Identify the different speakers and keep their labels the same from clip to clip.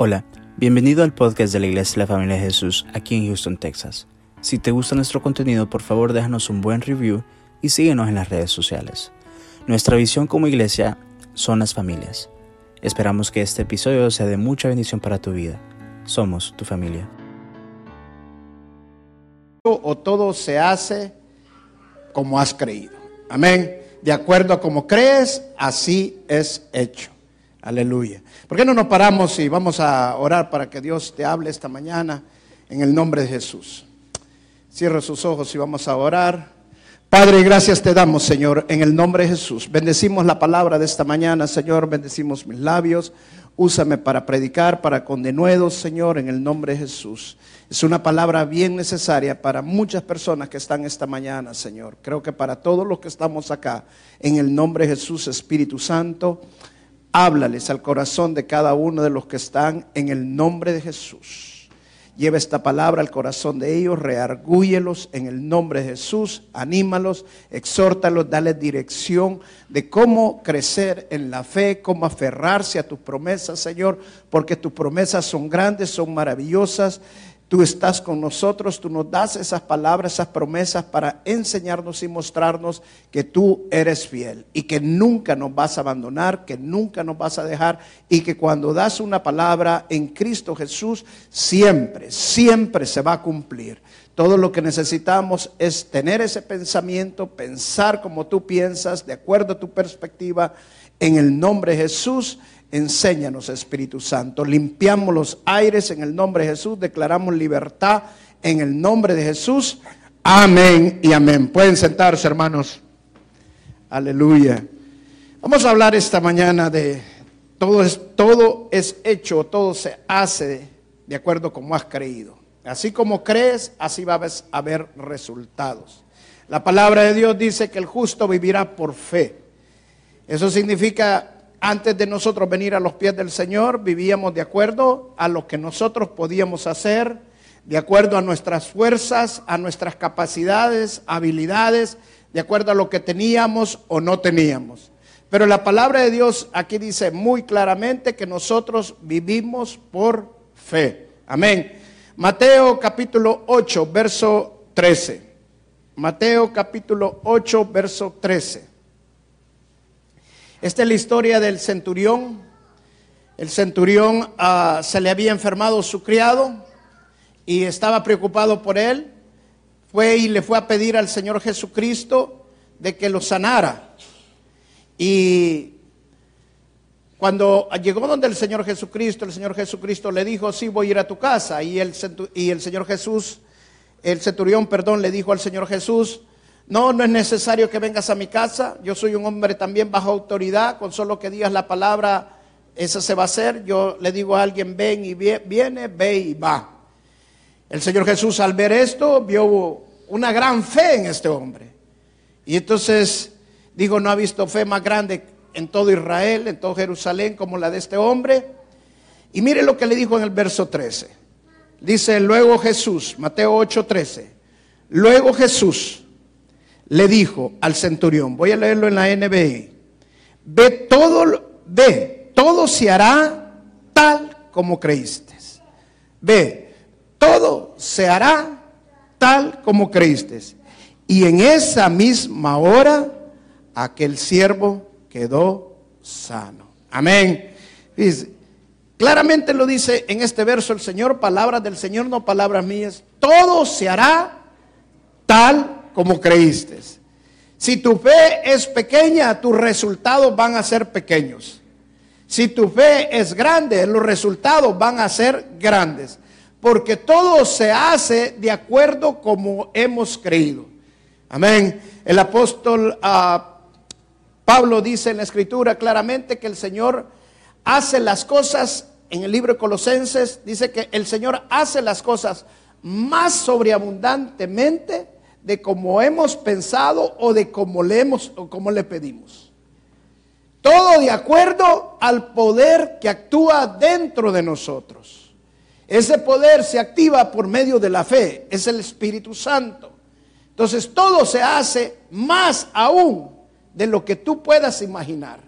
Speaker 1: Hola, bienvenido al podcast de la Iglesia de la Familia de Jesús aquí en Houston, Texas. Si te gusta nuestro contenido, por favor déjanos un buen review y síguenos en las redes sociales. Nuestra visión como iglesia son las familias. Esperamos que este episodio sea de mucha bendición para tu vida. Somos tu familia.
Speaker 2: O todo se hace como has creído. Amén. De acuerdo a como crees, así es hecho. Aleluya. ¿Por qué no nos paramos y vamos a orar para que Dios te hable esta mañana en el nombre de Jesús? Cierra sus ojos y vamos a orar. Padre, gracias te damos, Señor, en el nombre de Jesús. Bendecimos la palabra de esta mañana, Señor. Bendecimos mis labios. Úsame para predicar, para con denuedos, Señor, en el nombre de Jesús. Es una palabra bien necesaria para muchas personas que están esta mañana, Señor. Creo que para todos los que estamos acá, en el nombre de Jesús, Espíritu Santo, háblales al corazón de cada uno de los que están en el nombre de Jesús. Lleva esta palabra al corazón de ellos, reargúyelos en el nombre de Jesús, anímalos, exhórtalos, dale dirección de cómo crecer en la fe, cómo aferrarse a tus promesas, Señor, porque tus promesas son grandes, son maravillosas Tú estás con nosotros, tú nos das esas palabras, esas promesas para enseñarnos y mostrarnos que tú eres fiel y que nunca nos vas a abandonar, que nunca nos vas a dejar y que cuando das una palabra en Cristo Jesús, siempre, siempre se va a cumplir. Todo lo que necesitamos es tener ese pensamiento, pensar como tú piensas, de acuerdo a tu perspectiva, en el nombre de Jesús Enséñanos, Espíritu Santo. Limpiamos los aires en el nombre de Jesús. Declaramos libertad en el nombre de Jesús. Amén y amén. Pueden sentarse, hermanos. Aleluya. Vamos a hablar esta mañana de todo es, todo es hecho, todo se hace de acuerdo como has creído. Así como crees, así va a haber resultados. La palabra de Dios dice que el justo vivirá por fe. Eso significa antes de nosotros venir a los pies del Señor, vivíamos de acuerdo a lo que nosotros podíamos hacer, de acuerdo a nuestras fuerzas, a nuestras capacidades, habilidades, de acuerdo a lo que teníamos o no teníamos. Pero la palabra de Dios aquí dice muy claramente que nosotros vivimos por fe. Amén. Mateo capítulo 8, verso 13. Mateo capítulo 8, verso 13. Esta es la historia del centurión. El centurión ah, se le había enfermado su criado y estaba preocupado por él. Fue y le fue a pedir al Señor Jesucristo de que lo sanara. Y cuando llegó donde el Señor Jesucristo, el Señor Jesucristo le dijo, sí, voy a ir a tu casa. Y el, y el Señor Jesús, el centurión, perdón, le dijo al Señor Jesús, no, no es necesario que vengas a mi casa. Yo soy un hombre también bajo autoridad. Con solo que digas la palabra, eso se va a hacer. Yo le digo a alguien, ven y viene, ve y va. El Señor Jesús al ver esto vio una gran fe en este hombre. Y entonces digo, no ha visto fe más grande en todo Israel, en todo Jerusalén, como la de este hombre. Y mire lo que le dijo en el verso 13. Dice, luego Jesús, Mateo 8, 13. Luego Jesús le dijo al centurión, voy a leerlo en la NBI, ve todo, ve, todo se hará tal como creíste. Ve, todo se hará tal como creíste. Y en esa misma hora, aquel siervo quedó sano. Amén. claramente lo dice en este verso el Señor, palabras del Señor, no palabras mías. Todo se hará tal como creíste. Si tu fe es pequeña, tus resultados van a ser pequeños. Si tu fe es grande, los resultados van a ser grandes. Porque todo se hace de acuerdo como hemos creído. Amén. El apóstol ah, Pablo dice en la escritura claramente que el Señor hace las cosas, en el libro de Colosenses dice que el Señor hace las cosas más sobreabundantemente de cómo hemos pensado o de cómo le, hemos, o cómo le pedimos. Todo de acuerdo al poder que actúa dentro de nosotros. Ese poder se activa por medio de la fe, es el Espíritu Santo. Entonces todo se hace más aún de lo que tú puedas imaginar.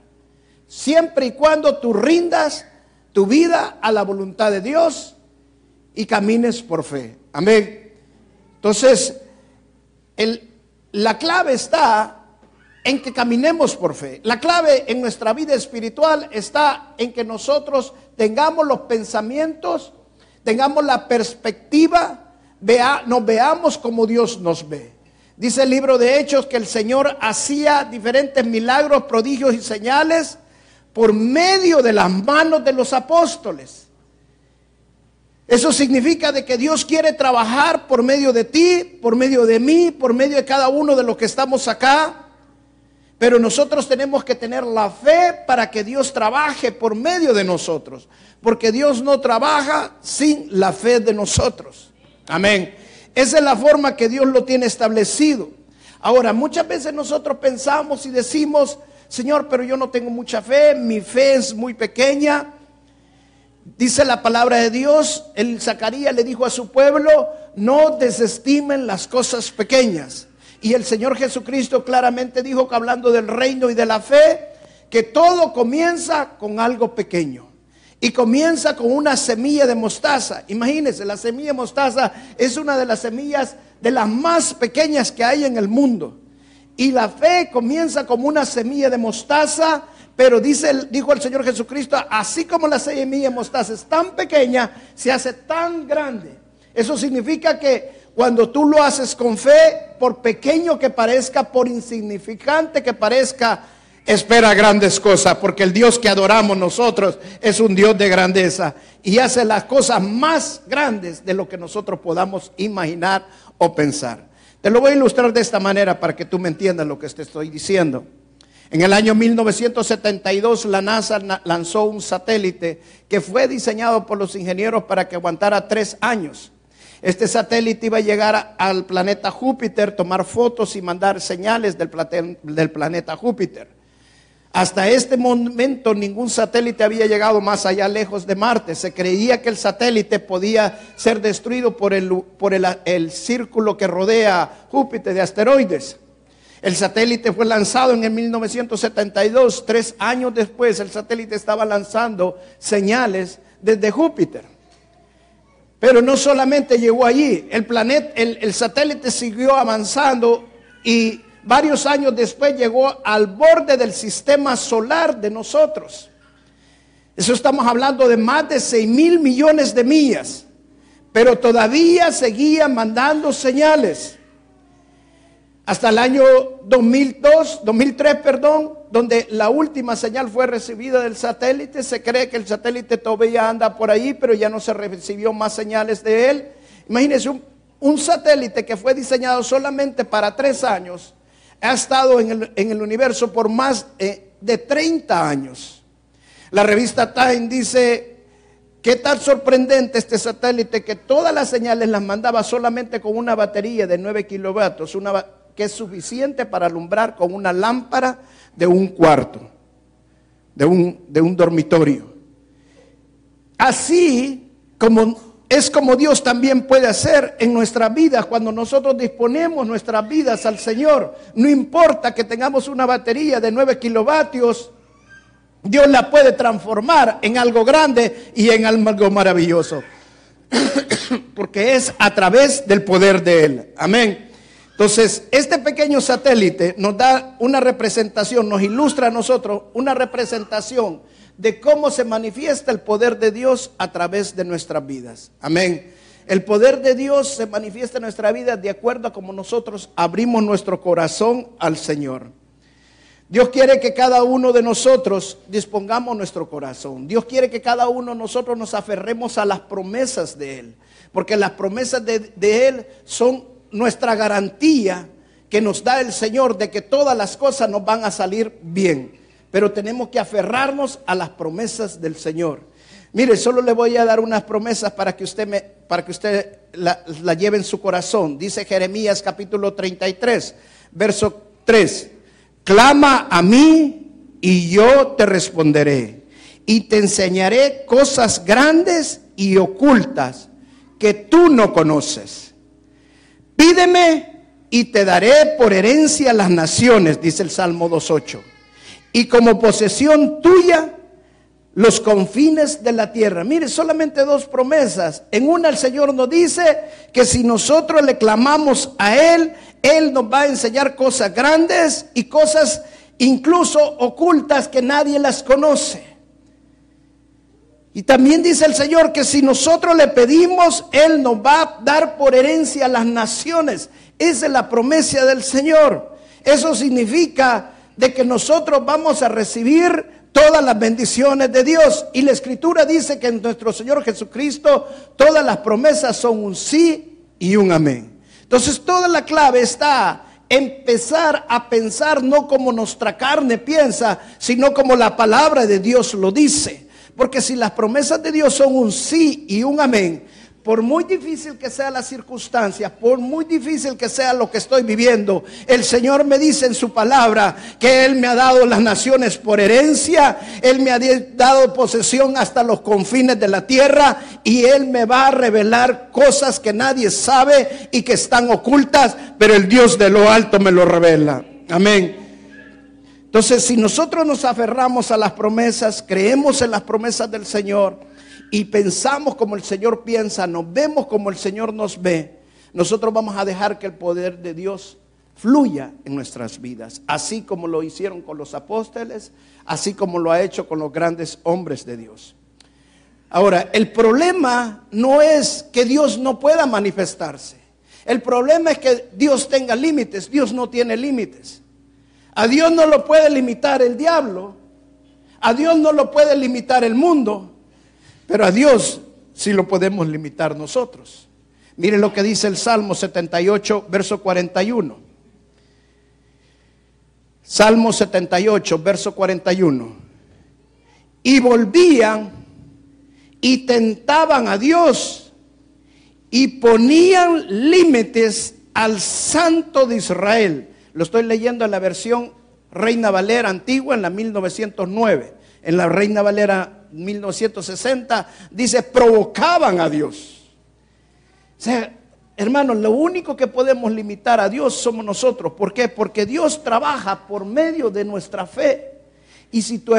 Speaker 2: Siempre y cuando tú rindas tu vida a la voluntad de Dios y camines por fe. Amén. Entonces, la clave está en que caminemos por fe. La clave en nuestra vida espiritual está en que nosotros tengamos los pensamientos, tengamos la perspectiva, vea, nos veamos como Dios nos ve. Dice el libro de Hechos que el Señor hacía diferentes milagros, prodigios y señales por medio de las manos de los apóstoles. Eso significa de que Dios quiere trabajar por medio de ti, por medio de mí, por medio de cada uno de los que estamos acá. Pero nosotros tenemos que tener la fe para que Dios trabaje por medio de nosotros. Porque Dios no trabaja sin la fe de nosotros. Amén. Esa es la forma que Dios lo tiene establecido. Ahora, muchas veces nosotros pensamos y decimos, Señor, pero yo no tengo mucha fe, mi fe es muy pequeña. Dice la palabra de Dios, el Zacarías le dijo a su pueblo, no desestimen las cosas pequeñas. Y el Señor Jesucristo claramente dijo que hablando del reino y de la fe, que todo comienza con algo pequeño. Y comienza con una semilla de mostaza. Imagínense, la semilla de mostaza es una de las semillas de las más pequeñas que hay en el mundo. Y la fe comienza como una semilla de mostaza, pero dice, dijo el Señor Jesucristo, así como la semilla de mostaza es tan pequeña, se hace tan grande. Eso significa que cuando tú lo haces con fe, por pequeño que parezca, por insignificante que parezca, espera grandes cosas, porque el Dios que adoramos nosotros es un Dios de grandeza y hace las cosas más grandes de lo que nosotros podamos imaginar o pensar. Te lo voy a ilustrar de esta manera para que tú me entiendas lo que te estoy diciendo. En el año 1972 la NASA lanzó un satélite que fue diseñado por los ingenieros para que aguantara tres años. Este satélite iba a llegar al planeta Júpiter, tomar fotos y mandar señales del, planeta Júpiter. Hasta este momento ningún satélite había llegado más allá lejos de Marte. Se creía que el satélite podía ser destruido por el, por el, círculo que rodea Júpiter de asteroides. El satélite fue lanzado en el 1972. Tres años después el satélite estaba lanzando señales desde Júpiter. Pero no solamente llegó allí, el, planeta, el, el satélite siguió avanzando y varios años después llegó al borde del sistema solar de nosotros. Eso estamos hablando de más de 6 mil millones de millas, pero todavía seguía mandando señales. Hasta el año 2002, 2003, perdón, donde la última señal fue recibida del satélite, se cree que el satélite todavía anda por ahí, pero ya no se recibió más señales de él. Imagínense un, satélite que fue diseñado solamente para tres años, ha estado en el, universo por más eh, de 30 años. La revista Time dice, qué tan sorprendente este satélite que todas las señales las mandaba solamente con una batería de 9 kilovatios, una, que es suficiente para alumbrar con una lámpara de un cuarto, de un, de un dormitorio. Así como es como Dios también puede hacer en nuestras vidas cuando nosotros disponemos nuestras vidas al Señor. No importa que tengamos una batería de 9 kilovatios, Dios la puede transformar en algo grande y en algo maravilloso. Porque es a través del poder de Él. Amén. Entonces, este pequeño satélite nos da una representación, nos ilustra a nosotros una representación de cómo se manifiesta el poder de Dios a través de nuestras vidas. Amén. El poder de Dios se manifiesta en nuestra vida de acuerdo a cómo nosotros abrimos nuestro corazón al Señor. Dios quiere que cada uno de nosotros dispongamos nuestro corazón. Dios quiere que cada uno de nosotros nos aferremos a las promesas de Él. Porque las promesas de, de Él son nuestra garantía que nos da el Señor de que todas las cosas nos van a salir bien pero tenemos que aferrarnos a las promesas del Señor. Mire, solo le voy a dar unas promesas para que usted, me, para que usted la, lleve en su corazón. Dice Jeremías capítulo 33, verso 3. Clama a mí y yo te responderé y te enseñaré cosas grandes y ocultas que tú no conoces. Pídeme y te daré por herencia las naciones, dice el Salmo 2.8 y como posesión tuya los confines de la tierra. Mire, solamente dos promesas. En una el Señor nos dice que si nosotros le clamamos a Él, Él nos va a enseñar cosas grandes y cosas incluso ocultas que nadie las conoce. Y también dice el Señor que si nosotros le pedimos, Él nos va a dar por herencia a las naciones. Esa es la promesa del Señor. Eso significa de que nosotros vamos a recibir todas las bendiciones de Dios. Y la escritura dice que en nuestro Señor Jesucristo todas las promesas son un sí y un amén. Entonces toda la clave está empezar a pensar no como nuestra carne piensa, sino como la palabra de Dios lo dice. Porque si las promesas de Dios son un sí y un amén, por muy difícil que sea la circunstancia, por muy difícil que sea lo que estoy viviendo, el Señor me dice en su palabra que Él me ha dado las naciones por herencia, Él me ha dado posesión hasta los confines de la tierra y Él me va a revelar cosas que nadie sabe y que están ocultas, pero el Dios de lo alto me lo revela. Amén. Entonces, si nosotros nos aferramos a las promesas, creemos en las promesas del Señor, y pensamos como el Señor piensa, nos vemos como el Señor nos ve, nosotros vamos a dejar que el poder de Dios fluya en nuestras vidas, así como lo hicieron con los apóstoles, así como lo ha hecho con los grandes hombres de Dios. Ahora, el problema no es que Dios no pueda manifestarse. El problema es que Dios tenga límites. Dios no tiene límites. A Dios no lo puede limitar el diablo. A Dios no lo puede limitar el mundo. Pero a Dios sí lo podemos limitar nosotros. Mire lo que dice el Salmo 78, verso 41. Salmo 78, verso 41. Y volvían y tentaban a Dios y ponían límites al Santo de Israel. Lo estoy leyendo en la versión Reina Valera antigua, en la 1909. En la Reina Valera 1960, dice, provocaban a Dios. O sea, hermanos, lo único que podemos limitar a Dios somos nosotros. ¿Por qué? Porque Dios trabaja por medio de nuestra fe. Y si tu,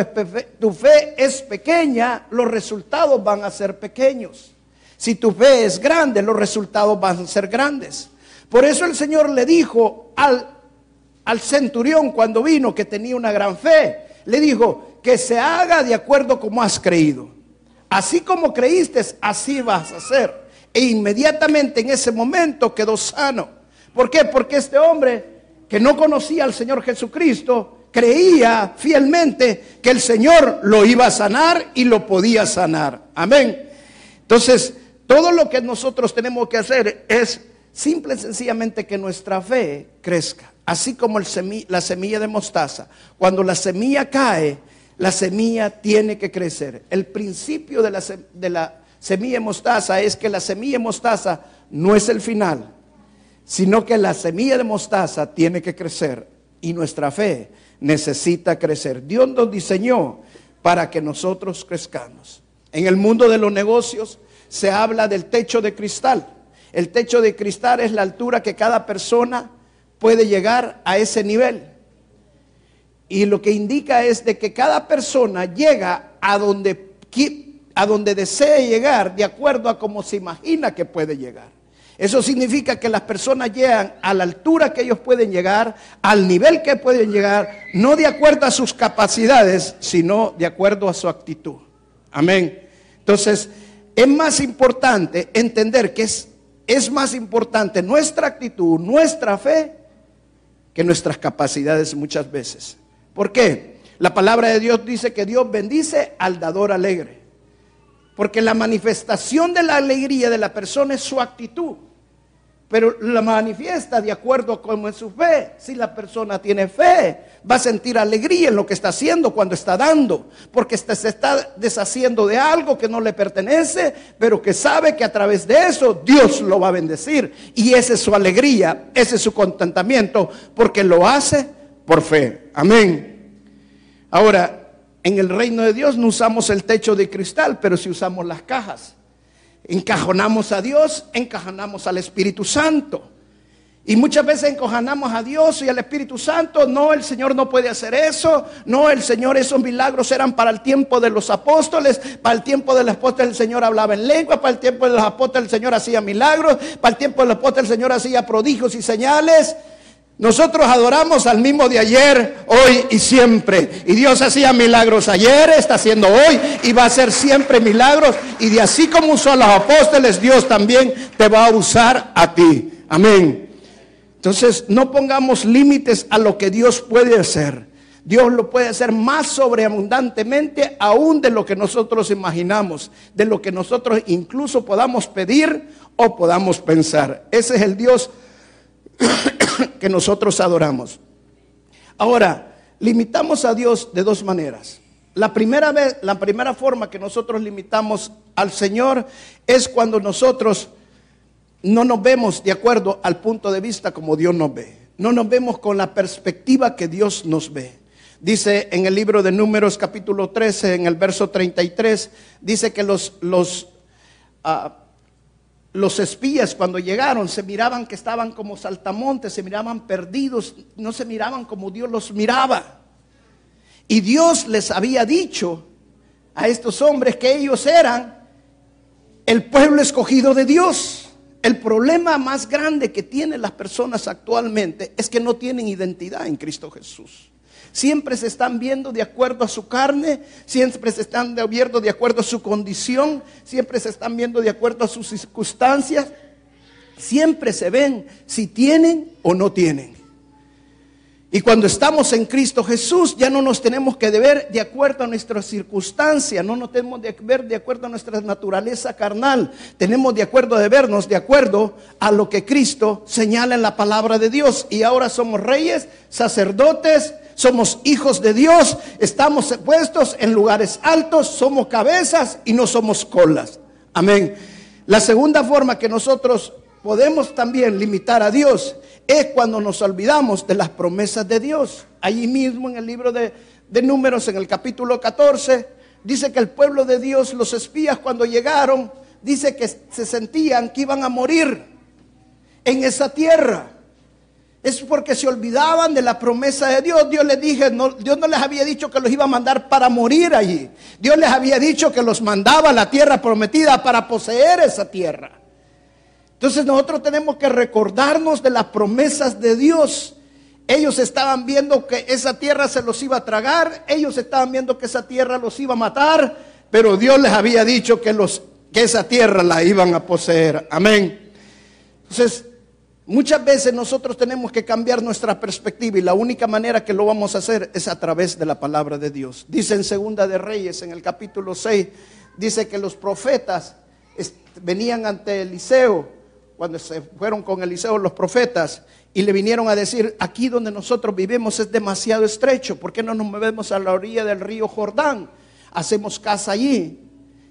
Speaker 2: tu fe es pequeña, los resultados van a ser pequeños. Si tu fe es grande, los resultados van a ser grandes. Por eso el Señor le dijo al, al centurión cuando vino que tenía una gran fe, le dijo, que se haga de acuerdo como has creído. Así como creíste, así vas a hacer. E inmediatamente en ese momento quedó sano. ¿Por qué? Porque este hombre que no conocía al Señor Jesucristo, creía fielmente que el Señor lo iba a sanar y lo podía sanar. Amén. Entonces, todo lo que nosotros tenemos que hacer es simple y sencillamente que nuestra fe crezca. Así como la semilla de mostaza. Cuando la semilla cae, la semilla tiene que crecer. El principio de la, de la semilla de mostaza es que la semilla de mostaza no es el final, sino que la semilla de mostaza tiene que crecer y nuestra fe necesita crecer. Dios nos diseñó para que nosotros crezcamos. En el mundo de los negocios se habla del techo de cristal. El techo de cristal es la altura que cada persona puede llegar a ese nivel. Y lo que indica es de que cada persona llega a donde, a donde desee llegar de acuerdo a cómo se imagina que puede llegar. Eso significa que las personas llegan a la altura que ellos pueden llegar, al nivel que pueden llegar, no de acuerdo a sus capacidades, sino de acuerdo a su actitud. Amén. Entonces, es más importante entender que es, es más importante nuestra actitud, nuestra fe, que nuestras capacidades muchas veces. ¿Por qué? La palabra de Dios dice que Dios bendice al dador alegre. Porque la manifestación de la alegría de la persona es su actitud. Pero la manifiesta de acuerdo es su fe. Si la persona tiene fe, va a sentir alegría en lo que está haciendo cuando está dando. Porque se está deshaciendo de algo que no le pertenece, pero que sabe que a través de eso Dios lo va a bendecir. Y esa es su alegría, ese es su contentamiento, porque lo hace por fe. Amén. Ahora, en el reino de Dios no usamos el techo de cristal, pero si usamos las cajas. Encajonamos a Dios, encajonamos al Espíritu Santo. Y muchas veces encojanamos a Dios y al Espíritu Santo. No, el Señor no puede hacer eso. No, el Señor, esos milagros eran para el tiempo de los apóstoles. Para el tiempo de los apóstoles el Señor hablaba en lengua. Para el tiempo de los apóstoles el Señor hacía milagros. Para el tiempo de los apóstoles el Señor hacía prodigios y señales. Nosotros adoramos al mismo de ayer, hoy y siempre. Y Dios hacía milagros ayer, está haciendo hoy y va a hacer siempre milagros. Y de así como usó a los apóstoles, Dios también te va a usar a ti. Amén. Entonces, no pongamos límites a lo que Dios puede hacer. Dios lo puede hacer más sobreabundantemente aún de lo que nosotros imaginamos, de lo que nosotros incluso podamos pedir o podamos pensar. Ese es el Dios que nosotros adoramos. Ahora, limitamos a Dios de dos maneras. La primera vez, la primera forma que nosotros limitamos al Señor es cuando nosotros no nos vemos de acuerdo al punto de vista como Dios nos ve. No nos vemos con la perspectiva que Dios nos ve. Dice en el libro de Números capítulo 13, en el verso 33, dice que los, los, ah, los espías cuando llegaron se miraban que estaban como saltamontes, se miraban perdidos, no se miraban como Dios los miraba. Y Dios les había dicho a estos hombres que ellos eran el pueblo escogido de Dios. El problema más grande que tienen las personas actualmente es que no tienen identidad en Cristo Jesús. Siempre se están viendo de acuerdo a su carne, siempre se están viendo de acuerdo a su condición, siempre se están viendo de acuerdo a sus circunstancias. Siempre se ven si tienen o no tienen. Y cuando estamos en Cristo Jesús, ya no nos tenemos que ver de acuerdo a nuestras circunstancias, no nos tenemos que ver de acuerdo a nuestra naturaleza carnal, tenemos de acuerdo de vernos de acuerdo a lo que Cristo señala en la palabra de Dios. Y ahora somos reyes, sacerdotes, somos hijos de Dios, estamos puestos en lugares altos, somos cabezas y no somos colas. Amén. La segunda forma que nosotros podemos también limitar a Dios es cuando nos olvidamos de las promesas de Dios. Allí mismo en el libro de, números, en el capítulo 14, dice que el pueblo de Dios, los espías cuando llegaron, dice que se sentían que iban a morir en esa tierra. Es porque se olvidaban de la promesa de Dios. Dios les dije, Dios no les había dicho que los iba a mandar para morir allí. Dios les había dicho que los mandaba a la tierra prometida para poseer esa tierra. Entonces nosotros tenemos que recordarnos de las promesas de Dios. Ellos estaban viendo que esa tierra se los iba a tragar, ellos estaban viendo que esa tierra los iba a matar, pero Dios les había dicho que, los, que esa tierra la iban a poseer. Amén. Entonces, muchas veces nosotros tenemos que cambiar nuestra perspectiva y la única manera que lo vamos a hacer es a través de la palabra de Dios. Dice en Segunda de Reyes, en el capítulo 6, dice que los profetas venían ante Eliseo cuando se fueron con Eliseo los profetas y le vinieron a decir, aquí donde nosotros vivimos es demasiado estrecho, ¿por qué no nos movemos a la orilla del río Jordán? Hacemos casa allí.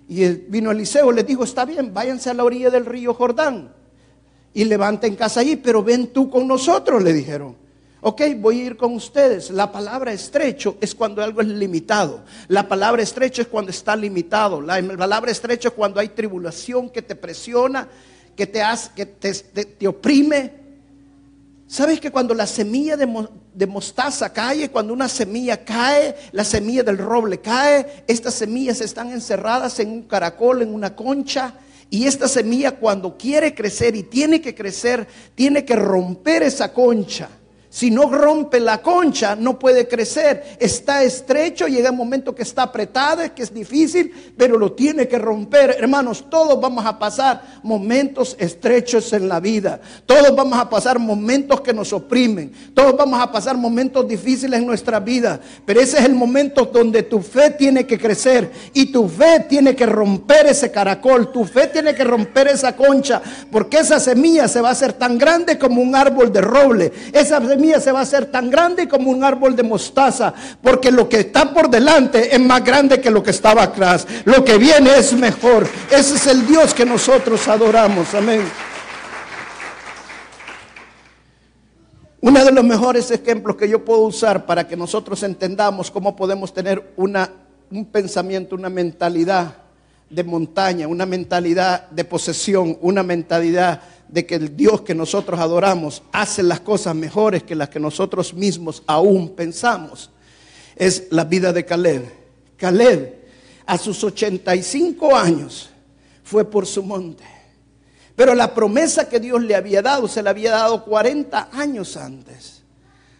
Speaker 2: Y vino Eliseo, les dijo, está bien, váyanse a la orilla del río Jordán y levanten casa allí, pero ven tú con nosotros, le dijeron. Ok, voy a ir con ustedes. La palabra estrecho es cuando algo es limitado. La palabra estrecho es cuando está limitado. La palabra estrecho es cuando hay tribulación que te presiona que te, hace, que te, oprime. ¿Sabes que cuando la semilla de, mostaza cae, cuando una semilla cae, la semilla del roble cae, estas semillas están encerradas en un caracol, en una concha, y esta semilla cuando quiere crecer y tiene que crecer, tiene que romper esa concha. Si no rompe la concha, no puede crecer. Está estrecho, llega un momento que está apretado, que es difícil, pero lo tiene que romper. Hermanos, todos vamos a pasar momentos estrechos en la vida. Todos vamos a pasar momentos que nos oprimen. Todos vamos a pasar momentos difíciles en nuestra vida. Pero ese es el momento donde tu fe tiene que crecer y tu fe tiene que romper ese caracol. Tu fe tiene que romper esa concha, porque esa semilla se va a hacer tan grande como un árbol de roble. Esa se va a hacer tan grande como un árbol de mostaza, porque lo que está por delante es más grande que lo que estaba atrás. Lo que viene es mejor. Ese es el Dios que nosotros adoramos. Amén. Uno de los mejores ejemplos que yo puedo usar para que nosotros entendamos cómo podemos tener una, un pensamiento, una mentalidad de montaña, una mentalidad de posesión, una mentalidad de que el Dios que nosotros adoramos hace las cosas mejores que las que nosotros mismos aún pensamos. Es la vida de Caleb. Caleb, a sus 85 años, fue por su monte. Pero la promesa que Dios le había dado, se la había dado 40 años antes.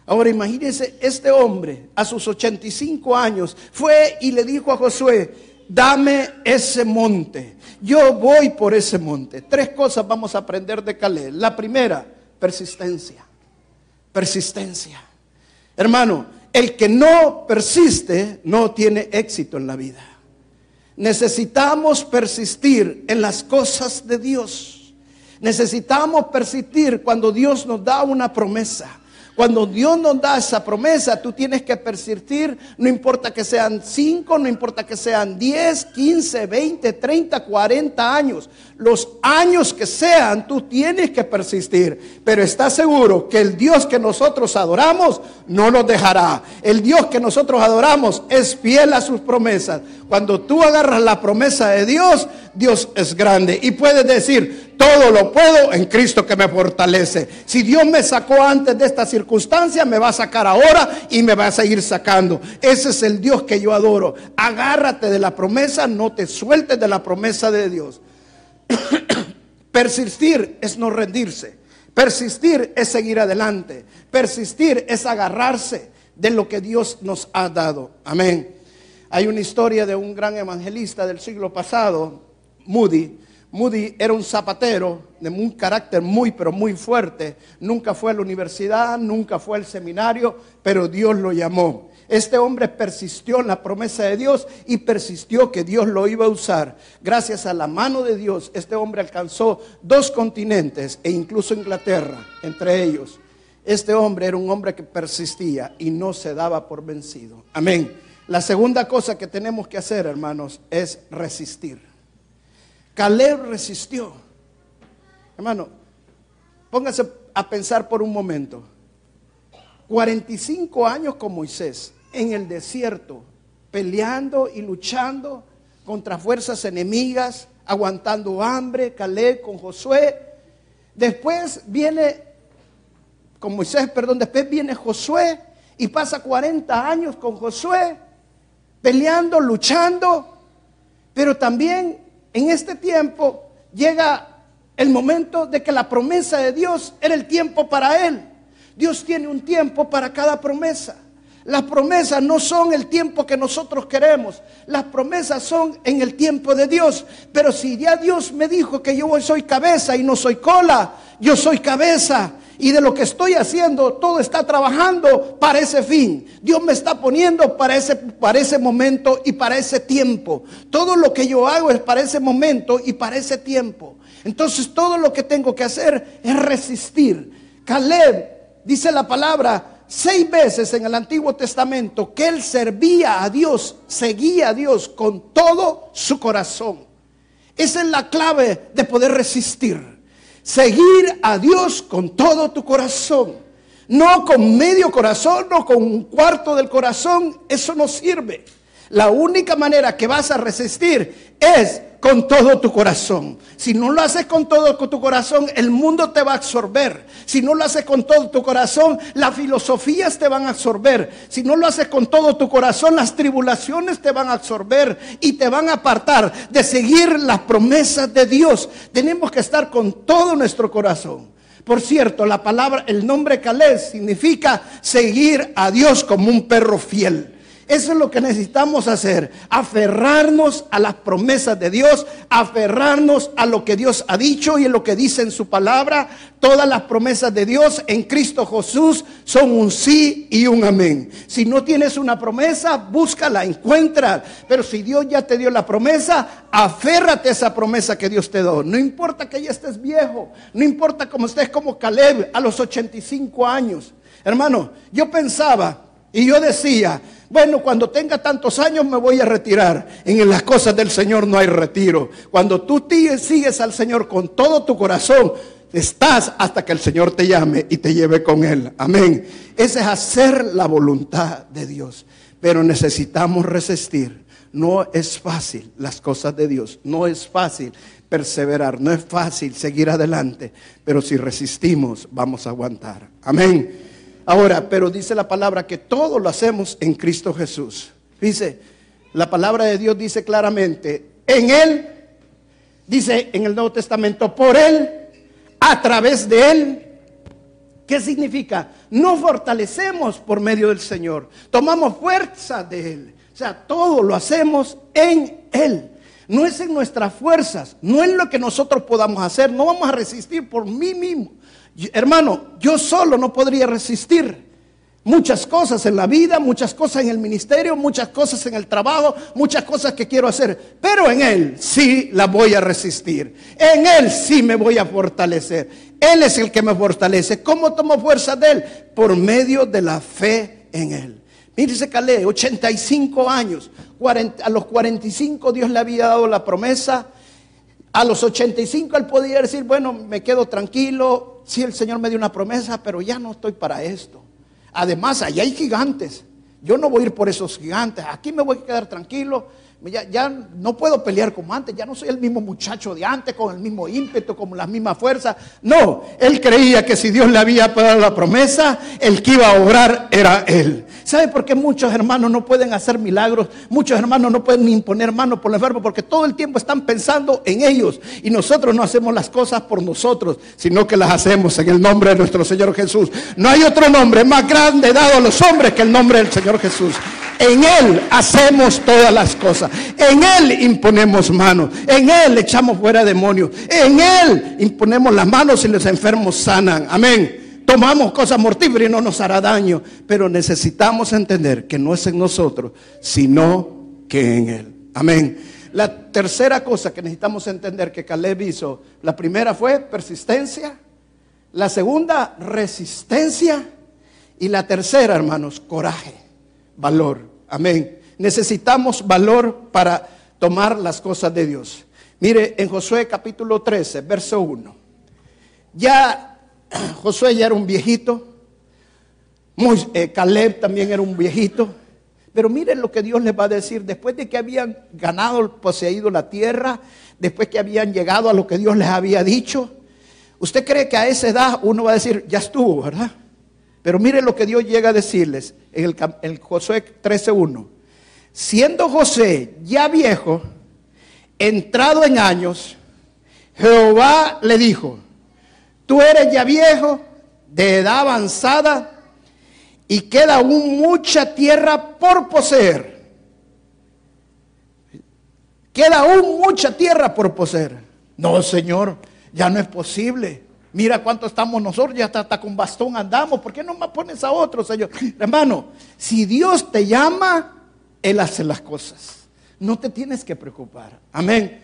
Speaker 2: Ahora imagínense, este hombre a sus 85 años fue y le dijo a Josué, dame ese monte. Yo voy por ese monte. Tres cosas vamos a aprender de Caleb. La primera, persistencia. Persistencia. Hermano, el que no persiste no tiene éxito en la vida. Necesitamos persistir en las cosas de Dios. Necesitamos persistir cuando Dios nos da una promesa. Cuando Dios nos da esa promesa, tú tienes que persistir, no importa que sean 5, no importa que sean 10, 15, 20, 30, 40 años. Los años que sean, tú tienes que persistir. Pero está seguro que el Dios que nosotros adoramos no nos dejará. El Dios que nosotros adoramos es fiel a sus promesas. Cuando tú agarras la promesa de Dios, Dios es grande. Y puedes decir, todo lo puedo en Cristo que me fortalece. Si Dios me sacó antes de esta circunstancia, me va a sacar ahora y me va a seguir sacando. Ese es el Dios que yo adoro. Agárrate de la promesa, no te sueltes de la promesa de Dios. Persistir es no rendirse. Persistir es seguir adelante. Persistir es agarrarse de lo que Dios nos ha dado. Amén. Hay una historia de un gran evangelista del siglo pasado, Moody, Moody era un zapatero de un carácter muy, pero muy fuerte. Nunca fue a la universidad, nunca fue al seminario, pero Dios lo llamó. Este hombre persistió en la promesa de Dios y persistió que Dios lo iba a usar. Gracias a la mano de Dios, este hombre alcanzó dos continentes e incluso Inglaterra, entre ellos. Este hombre era un hombre que persistía y no se daba por vencido. Amén. La segunda cosa que tenemos que hacer, hermanos, es resistir. Caleb resistió. Hermano, póngase a pensar por un momento. 45 años con Moisés en el desierto, peleando y luchando contra fuerzas enemigas, aguantando hambre, Caleb con Josué. Después viene, con Moisés, perdón, después viene Josué y pasa 40 años con Josué, peleando, luchando, pero también en este tiempo llega el momento de que la promesa de Dios era el tiempo para él. Dios tiene un tiempo para cada promesa. Las promesas no son el tiempo que nosotros queremos. Las promesas son en el tiempo de Dios. Pero si ya Dios me dijo que yo soy cabeza y no soy cola, yo soy cabeza y de lo que estoy haciendo, todo está trabajando para ese fin. Dios me está poniendo para ese, para ese momento y para ese tiempo. Todo lo que yo hago es para ese momento y para ese tiempo. Entonces todo lo que tengo que hacer es resistir. Caleb, dice la palabra, seis veces en el Antiguo Testamento que él servía a Dios, seguía a Dios con todo su corazón. Esa es la clave de poder resistir. Seguir a Dios con todo tu corazón. No con medio corazón, no con un cuarto del corazón. Eso no sirve. La única manera que vas a resistir es con todo tu corazón. Si no lo haces con todo tu corazón, el mundo te va a absorber. Si no lo haces con todo tu corazón, las filosofías te van a absorber. Si no lo haces con todo tu corazón, las tribulaciones te van a absorber y te van a apartar de seguir las promesas de Dios. Tenemos que estar con todo nuestro corazón. Por cierto, la palabra, el nombre Caleb significa seguir a Dios como un perro fiel. Eso es lo que necesitamos hacer, aferrarnos a las promesas de Dios, aferrarnos a lo que Dios ha dicho y en lo que dice en su palabra. Todas las promesas de Dios en Cristo Jesús son un sí y un amén. Si no tienes una promesa, búscala, encuentra. Pero si Dios ya te dio la promesa, aférrate a esa promesa que Dios te dio. No importa que ya estés viejo, no importa cómo estés como Caleb a los 85 años. Hermano, yo pensaba y yo decía, bueno, cuando tenga tantos años me voy a retirar. En las cosas del Señor no hay retiro. Cuando tú sigues al Señor con todo tu corazón, estás hasta que el Señor te llame y te lleve con Él. Amén. Ese es hacer la voluntad de Dios. Pero necesitamos resistir. No es fácil las cosas de Dios, no es fácil perseverar, no es fácil seguir adelante, pero si resistimos vamos a aguantar. Amén. Ahora, pero dice la palabra que todo lo hacemos en Cristo Jesús. Dice, la palabra de Dios dice claramente, en Él, dice en el Nuevo Testamento, por Él, a través de Él. ¿Qué significa? Nos fortalecemos por medio del Señor, tomamos fuerza de Él. O sea, todo lo hacemos en Él. No es en nuestras fuerzas, no es lo que nosotros podamos hacer, no vamos a resistir por mí mismo. Hermano, yo solo no podría resistir muchas cosas en la vida, muchas cosas en el ministerio, muchas cosas en el trabajo, muchas cosas que quiero hacer, pero en Él sí la voy a resistir, en Él sí me voy a fortalecer, Él es el que me fortalece. ¿Cómo tomo fuerza de Él? Por medio de la fe en Él. Mírese Calé, 85 años. a los 45 Dios le había dado la promesa. A los 85 él podía decir, bueno, me quedo tranquilo. Sí, el Señor me dio una promesa, pero ya no estoy para esto. Además, allá hay gigantes. Yo no voy a ir por esos gigantes. Aquí me voy a quedar tranquilo ya, no puedo pelear como antes, ya no soy el mismo muchacho de antes, con el mismo ímpetu, con la misma fuerza. No, él creía que si Dios le había dado la promesa, el que iba a obrar era él. ¿Sabe por qué muchos hermanos no pueden hacer milagros? Muchos hermanos no pueden imponer manos por el enfermo porque todo el tiempo están pensando en ellos. Y nosotros no hacemos las cosas por nosotros, sino que las hacemos en el nombre de nuestro Señor Jesús. No hay otro nombre más grande dado a los hombres que el nombre del Señor Jesús. En Él hacemos todas las cosas. En Él imponemos manos. En Él echamos fuera demonios. En Él imponemos las manos y los enfermos sanan. Amén. Tomamos cosas mortíferas y no nos hará daño. Pero necesitamos entender que no es en nosotros, sino que en Él. Amén. La tercera cosa que necesitamos entender que Caleb hizo, la primera fue persistencia, la segunda resistencia y la tercera, hermanos, coraje, valor. Amén. Necesitamos valor para tomar las cosas de Dios. Mire, en Josué capítulo 13, verso 1. Ya Josué ya era un viejito. Eh, Caleb también era un viejito. Pero miren lo que Dios les va a decir. Después de que habían ganado, poseído la tierra, después que habían llegado a lo que Dios les había dicho, ¿usted cree que a esa edad uno va a decir, ya estuvo, verdad? Pero mire lo que Dios llega a decirles en el, en Josué 13.1. Siendo José ya viejo, entrado en años, Jehová le dijo, tú eres ya viejo, de edad avanzada, y queda aún mucha tierra por poseer. Queda aún mucha tierra por poseer. No, Señor, ya no es posible. Mira cuánto estamos nosotros, ya hasta, con bastón andamos. ¿Por qué no me pones a otro, Señor? Hermano, si Dios te llama, Él hace las cosas. No te tienes que preocupar. Amén.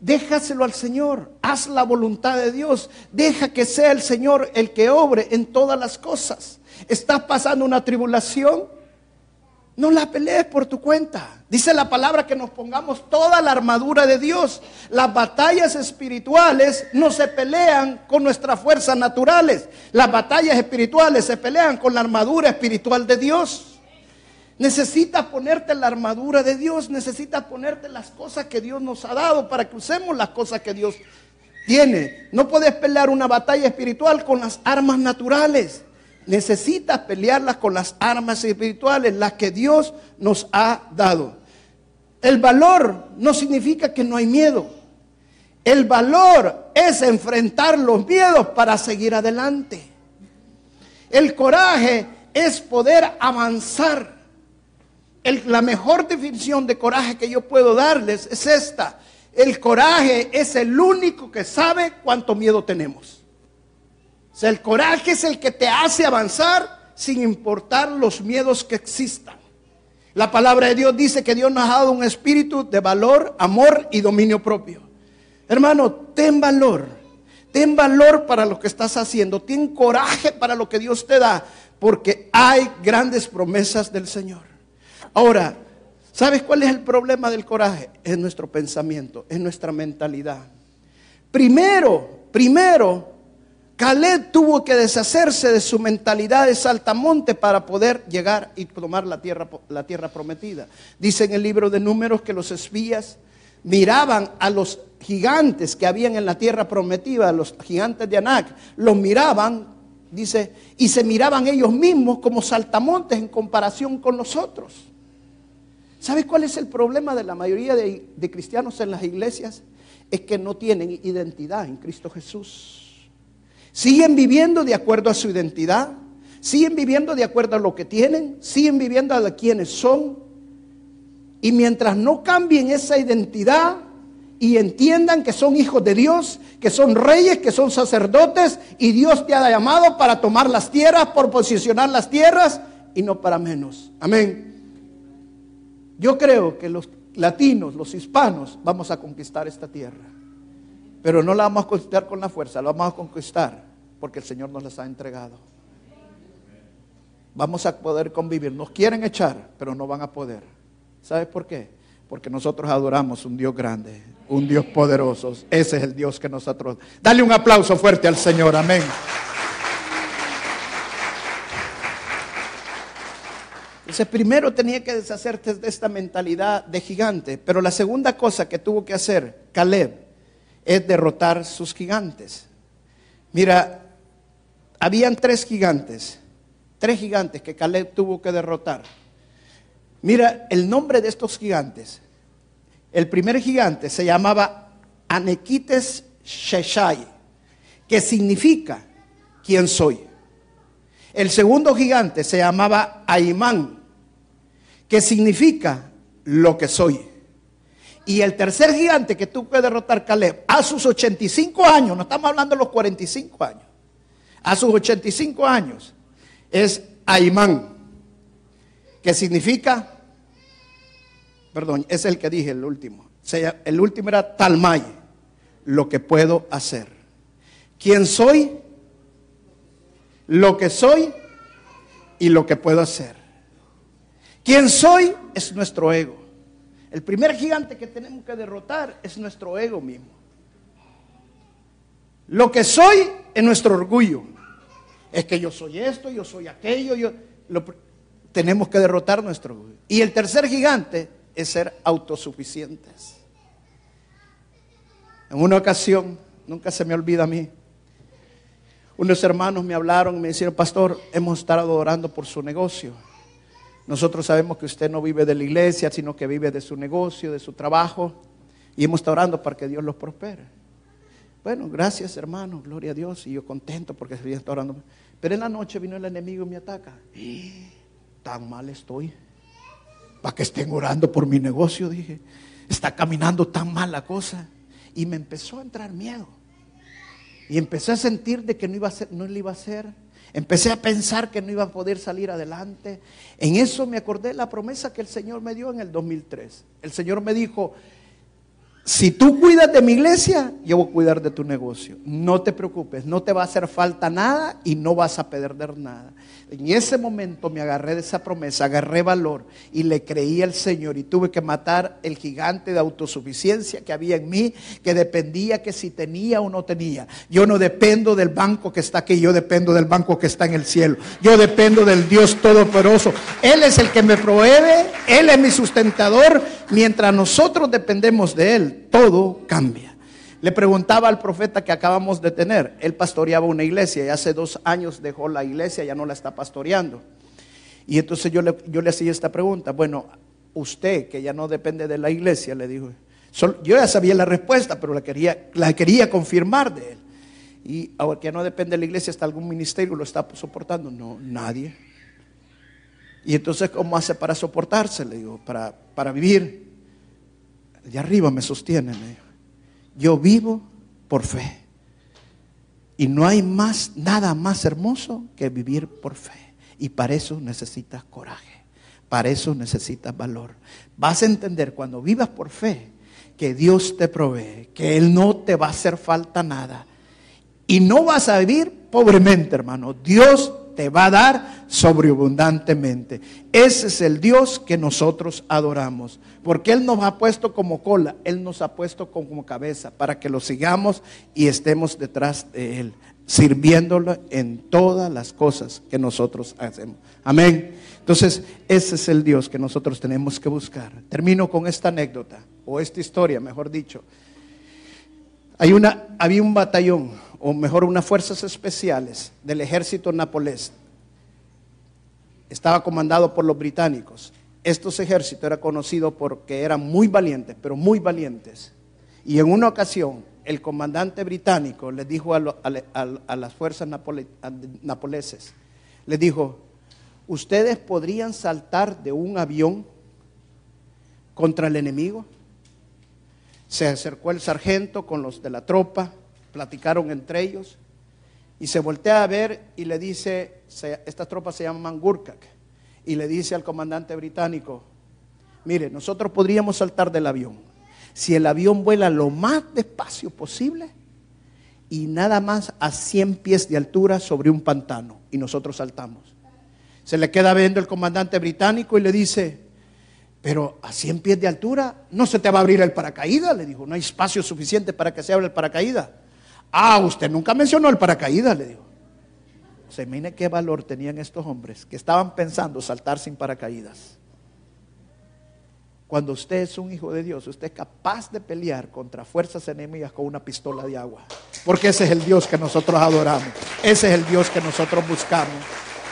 Speaker 2: Déjaselo al Señor. Haz la voluntad de Dios. Deja que sea el Señor el que obre en todas las cosas. Estás pasando una tribulación. No la pelees por tu cuenta. Dice la palabra que nos pongamos toda la armadura de Dios. Las batallas espirituales no se pelean con nuestras fuerzas naturales. Las batallas espirituales se pelean con la armadura espiritual de Dios. Necesitas ponerte la armadura de Dios. Necesitas ponerte las cosas que Dios nos ha dado para que usemos las cosas que Dios tiene. No puedes pelear una batalla espiritual con las armas naturales necesitas pelearlas con las armas espirituales, las que Dios nos ha dado. El valor no significa que no hay miedo. El valor es enfrentar los miedos para seguir adelante. El coraje es poder avanzar. La mejor definición de coraje que yo puedo darles es esta. El coraje es el único que sabe cuánto miedo tenemos el coraje es el que te hace avanzar sin importar los miedos que existan. La palabra de Dios dice que Dios nos ha dado un espíritu de valor, amor y dominio propio. Hermano, ten valor. Ten valor para lo que estás haciendo. Ten coraje para lo que Dios te da. Porque hay grandes promesas del Señor. Ahora, ¿sabes cuál es el problema del coraje? Es nuestro pensamiento, es nuestra mentalidad. Primero, primero, Caleb tuvo que deshacerse de su mentalidad de saltamonte para poder llegar y tomar la tierra, la tierra prometida. Dice en el libro de números que los espías miraban a los gigantes que habían en la tierra prometida, los gigantes de Anac, los miraban, dice, y se miraban ellos mismos como saltamontes en comparación con nosotros. ¿Sabes cuál es el problema de la mayoría de, de cristianos en las iglesias? Es que no tienen identidad en Cristo Jesús. Siguen viviendo de acuerdo a su identidad, siguen viviendo de acuerdo a lo que tienen, siguen viviendo a quienes son. Y mientras no cambien esa identidad y entiendan que son hijos de Dios, que son reyes, que son sacerdotes, y Dios te ha llamado para tomar las tierras, por posicionar las tierras, y no para menos. Amén. Yo creo que los latinos, los hispanos, vamos a conquistar esta tierra. Pero no la vamos a conquistar con la fuerza, la vamos a conquistar porque el Señor nos las ha entregado. Vamos a poder convivir. Nos quieren echar, pero no van a poder. ¿Sabes por qué? Porque nosotros adoramos un Dios grande, un Dios poderoso. Ese es el Dios que nosotros... Dale un aplauso fuerte al Señor. Amén. Entonces primero tenía que deshacerte de esta mentalidad de gigante, pero la segunda cosa que tuvo que hacer Caleb es derrotar sus gigantes. Mira, habían tres gigantes, tres gigantes que Caleb tuvo que derrotar. Mira el nombre de estos gigantes. El primer gigante se llamaba Anequites Sheshai, que significa quién soy. El segundo gigante se llamaba Aimán, que significa lo que soy. Y el tercer gigante que tuvo que derrotar Caleb a sus 85 años, no estamos hablando de los 45 años, a sus 85 años, es Aimán, que significa, perdón, es el que dije, el último. El último era Talmay, lo que puedo hacer. ¿Quién soy? Lo que soy y lo que puedo hacer. ¿Quién soy? Es nuestro ego. El primer gigante que tenemos que derrotar es nuestro ego mismo. Lo que soy es nuestro orgullo. Es que yo soy esto, yo soy aquello, yo tenemos que derrotar nuestro orgullo. Y el tercer gigante es ser autosuficientes. En una ocasión, nunca se me olvida a mí, unos hermanos me hablaron y me dijeron, pastor, hemos estado orando por su negocio. Nosotros sabemos que usted no vive de la iglesia, sino que vive de su negocio, de su trabajo. Y hemos estado orando para que Dios los prospere. Bueno, gracias hermano, gloria a Dios. Y yo contento porque se está orando. Pero en la noche vino el enemigo y me ataca. Y tan mal estoy. Para que estén orando por mi negocio, dije. Está caminando tan mal la cosa. Y me empezó a entrar miedo. Y empecé a sentir de que no, iba a ser, no le iba a hacer Empecé a pensar que no iba a poder salir adelante. En eso me acordé la promesa que el Señor me dio en el 2003. El Señor me dijo, si tú cuidas de mi iglesia, yo voy a cuidar de tu negocio. No te preocupes, no te va a hacer falta nada y no vas a perder nada. En ese momento me agarré de esa promesa, agarré valor y le creí al Señor y tuve que matar el gigante de autosuficiencia que había en mí, que dependía que si tenía o no tenía. Yo no dependo del banco que está aquí, yo dependo del banco que está en el cielo. Yo dependo del Dios Todopoderoso. Él es el que me provee, Él es mi sustentador. Mientras nosotros dependemos de Él, todo cambia. Le preguntaba al profeta que acabamos de tener, él pastoreaba una iglesia y hace dos años dejó la iglesia, ya no la está pastoreando. Y entonces yo le, yo le hacía esta pregunta, bueno, usted que ya no depende de la iglesia, le dijo, yo ya sabía la respuesta, pero la quería, la quería confirmar de él. Y ahora que ya no depende de la iglesia, ¿está algún ministerio lo está soportando? No, nadie. Y entonces, ¿cómo hace para soportarse? Le digo, para, para vivir. De arriba me sostiene. Yo vivo por fe. Y no hay más, nada más hermoso que vivir por fe. Y para eso necesitas coraje. Para eso necesitas valor. Vas a entender cuando vivas por fe que Dios te provee, que Él no te va a hacer falta nada. Y no vas a vivir pobremente, hermano. Dios te va a dar sobreabundantemente. Ese es el Dios que nosotros adoramos. Porque Él nos ha puesto como cola, Él nos ha puesto como cabeza para que lo sigamos y estemos detrás de Él. sirviéndolo en todas las cosas que nosotros hacemos. Amén. Entonces, ese es el Dios que nosotros tenemos que buscar. Termino con esta anécdota, o esta historia, mejor dicho. Hay una, había un batallón, o mejor unas fuerzas especiales del ejército napolés. Estaba comandado por los británicos. Estos ejércitos eran conocidos porque eran muy valientes, pero muy valientes. Y en una ocasión, el comandante británico le dijo a, las fuerzas napoleses, le dijo, ¿ustedes podrían saltar de un avión contra el enemigo? Se acercó el sargento con los de la tropa, platicaron entre ellos y se voltea a ver y le dice, esta tropa se llama Gurkak, y le dice al comandante británico, mire, nosotros podríamos saltar del avión si el avión vuela lo más despacio posible y nada más a 100 pies de altura sobre un pantano y nosotros saltamos. Se le queda viendo el comandante británico y le dice, pero a 100 pies de altura no se te va a abrir el paracaídas, le dijo, no hay espacio suficiente para que se abra el paracaídas. Ah, usted nunca mencionó el paracaídas, le dijo. Se imagine qué valor tenían estos hombres que estaban pensando saltar sin paracaídas. Cuando usted es un hijo de Dios, usted es capaz de pelear contra fuerzas enemigas con una pistola de agua. Porque ese es el Dios que nosotros adoramos. Ese es el Dios que nosotros buscamos.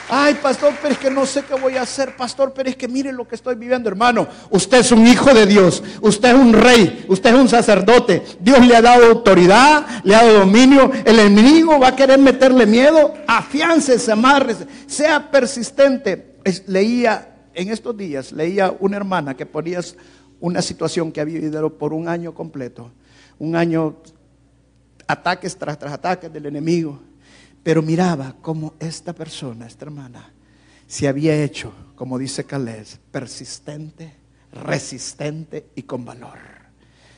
Speaker 2: Ay, pastor, pero es que no sé qué voy a hacer, pastor, pero es que mire lo que estoy viviendo, hermano. Usted es un hijo de Dios, usted es un rey, usted es un sacerdote. Dios le ha dado autoridad, le ha dado dominio. El enemigo va a querer meterle miedo. Afiáncese, amárrese, sea persistente. leía en estos días leía una hermana que ponía una situación que había vivido por un año completo, un año ataques tras, tras ataques del enemigo, pero miraba cómo esta persona, esta hermana, se había hecho, como dice Caleb, persistente, resistente y con valor.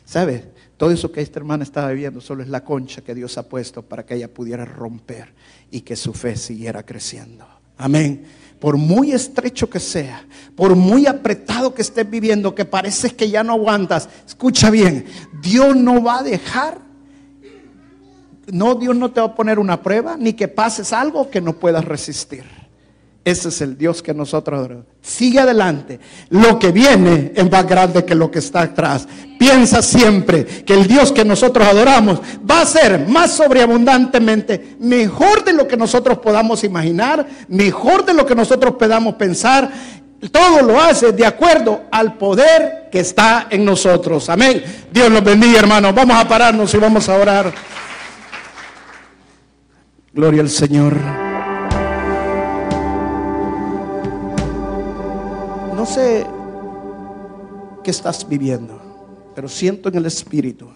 Speaker 2: ¿Sabes? Todo eso que esta hermana estaba viviendo solo es la concha que Dios ha puesto para que ella pudiera romper y que su fe siguiera creciendo. Amén por muy estrecho que sea, por muy apretado que estés viviendo, que pareces que ya no aguantas, escucha bien, Dios no va a dejar, no, Dios no te va a poner una prueba, ni que pases algo que no puedas resistir. Ese es el Dios que nosotros adoramos. Sigue adelante. Lo que viene es más grande que lo que está atrás. Piensa siempre que el Dios que nosotros adoramos va a ser más sobreabundantemente mejor de lo que nosotros podamos imaginar, mejor de lo que nosotros podamos pensar. Todo lo hace de acuerdo al poder que está en nosotros. Amén. Dios los bendiga, hermanos. Vamos a pararnos y vamos a orar. Gloria al Señor. No sé qué estás viviendo, pero siento en el Espíritu